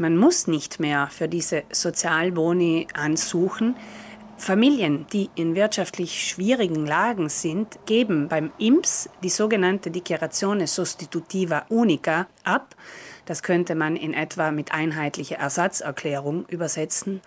Man muss nicht mehr für diese Sozialboni ansuchen. Familien, die in wirtschaftlich schwierigen Lagen sind, geben beim IMS die sogenannte Dichiarazione Sostitutiva Unica ab. Das könnte man in etwa mit einheitlicher Ersatzerklärung übersetzen.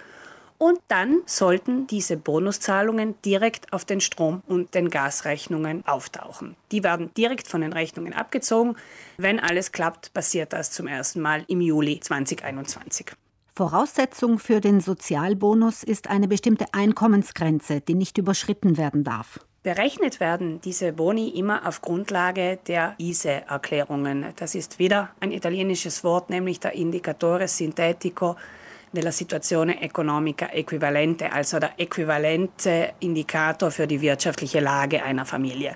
Und dann sollten diese Bonuszahlungen direkt auf den Strom- und den Gasrechnungen auftauchen. Die werden direkt von den Rechnungen abgezogen. Wenn alles klappt, passiert das zum ersten Mal im Juli 2021. Voraussetzung für den Sozialbonus ist eine bestimmte Einkommensgrenze, die nicht überschritten werden darf. Berechnet werden diese Boni immer auf Grundlage der ISE-Erklärungen. Das ist wieder ein italienisches Wort, nämlich der Indicatore Sintetico della situazione economica equivalente, also der äquivalente Indikator für die wirtschaftliche Lage einer Familie.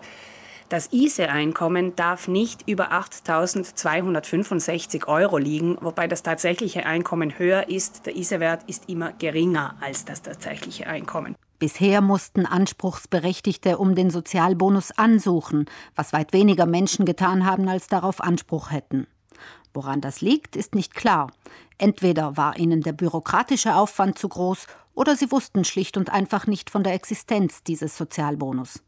Das ISE-Einkommen darf nicht über 8.265 Euro liegen, wobei das tatsächliche Einkommen höher ist. Der ISE-Wert ist immer geringer als das tatsächliche Einkommen. Bisher mussten Anspruchsberechtigte um den Sozialbonus ansuchen, was weit weniger Menschen getan haben, als darauf Anspruch hätten. Woran das liegt, ist nicht klar. Entweder war ihnen der bürokratische Aufwand zu groß oder sie wussten schlicht und einfach nicht von der Existenz dieses Sozialbonus.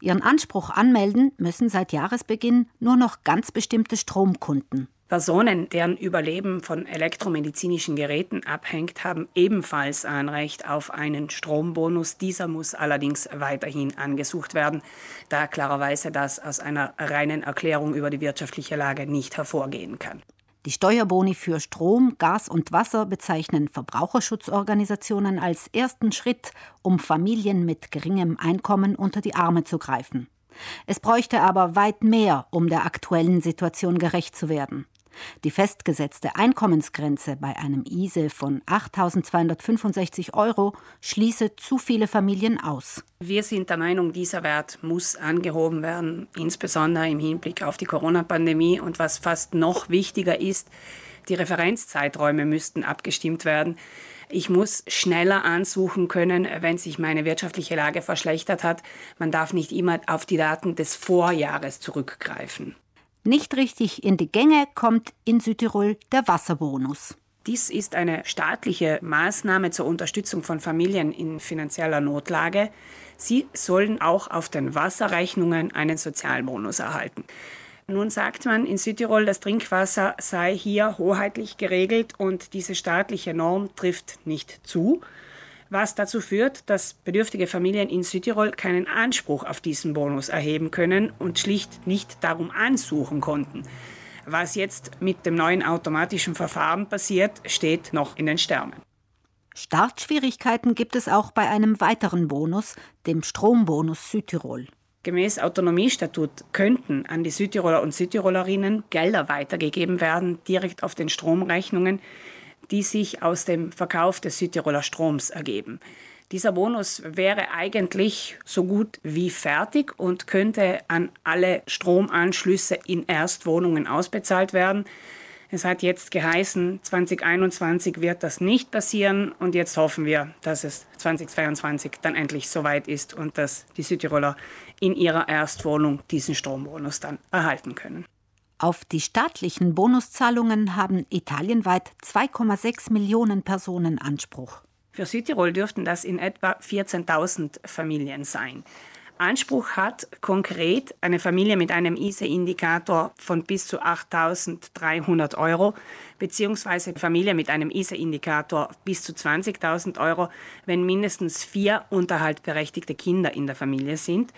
Ihren Anspruch anmelden müssen seit Jahresbeginn nur noch ganz bestimmte Stromkunden. Personen, deren Überleben von elektromedizinischen Geräten abhängt, haben ebenfalls ein Recht auf einen Strombonus. Dieser muss allerdings weiterhin angesucht werden, da klarerweise das aus einer reinen Erklärung über die wirtschaftliche Lage nicht hervorgehen kann. Die Steuerboni für Strom, Gas und Wasser bezeichnen Verbraucherschutzorganisationen als ersten Schritt, um Familien mit geringem Einkommen unter die Arme zu greifen. Es bräuchte aber weit mehr, um der aktuellen Situation gerecht zu werden. Die festgesetzte Einkommensgrenze bei einem ISE von 8.265 Euro schließe zu viele Familien aus. Wir sind der Meinung, dieser Wert muss angehoben werden, insbesondere im Hinblick auf die Corona-Pandemie. Und was fast noch wichtiger ist, die Referenzzeiträume müssten abgestimmt werden. Ich muss schneller ansuchen können, wenn sich meine wirtschaftliche Lage verschlechtert hat. Man darf nicht immer auf die Daten des Vorjahres zurückgreifen. Nicht richtig in die Gänge kommt in Südtirol der Wasserbonus. Dies ist eine staatliche Maßnahme zur Unterstützung von Familien in finanzieller Notlage. Sie sollen auch auf den Wasserrechnungen einen Sozialbonus erhalten. Nun sagt man in Südtirol, das Trinkwasser sei hier hoheitlich geregelt und diese staatliche Norm trifft nicht zu was dazu führt, dass bedürftige Familien in Südtirol keinen Anspruch auf diesen Bonus erheben können und schlicht nicht darum ansuchen konnten. Was jetzt mit dem neuen automatischen Verfahren passiert, steht noch in den Sternen. Startschwierigkeiten gibt es auch bei einem weiteren Bonus, dem Strombonus Südtirol. Gemäß Autonomiestatut könnten an die Südtiroler und Südtirolerinnen Gelder weitergegeben werden, direkt auf den Stromrechnungen, die sich aus dem Verkauf des Südtiroler Stroms ergeben. Dieser Bonus wäre eigentlich so gut wie fertig und könnte an alle Stromanschlüsse in Erstwohnungen ausbezahlt werden. Es hat jetzt geheißen, 2021 wird das nicht passieren und jetzt hoffen wir, dass es 2022 dann endlich soweit ist und dass die Südtiroler in ihrer Erstwohnung diesen Strombonus dann erhalten können. Auf die staatlichen Bonuszahlungen haben italienweit 2,6 Millionen Personen Anspruch. Für Südtirol dürften das in etwa 14.000 Familien sein. Anspruch hat konkret eine Familie mit einem ISE-Indikator von bis zu 8.300 Euro, beziehungsweise Familie mit einem ISE-Indikator bis zu 20.000 Euro, wenn mindestens vier unterhaltberechtigte Kinder in der Familie sind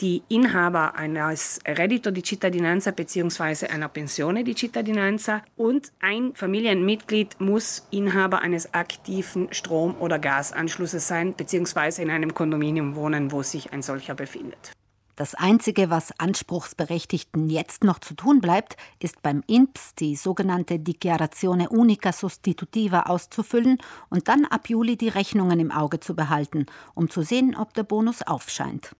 die Inhaber eines Reddito di Cittadinanza bzw. einer Pensione di Cittadinanza und ein Familienmitglied muss Inhaber eines aktiven Strom- oder Gasanschlusses sein bzw. in einem Kondominium wohnen, wo sich ein solcher befindet. Das Einzige, was Anspruchsberechtigten jetzt noch zu tun bleibt, ist beim INPS die sogenannte Dichiarazione Unica Sostitutiva auszufüllen und dann ab Juli die Rechnungen im Auge zu behalten, um zu sehen, ob der Bonus aufscheint.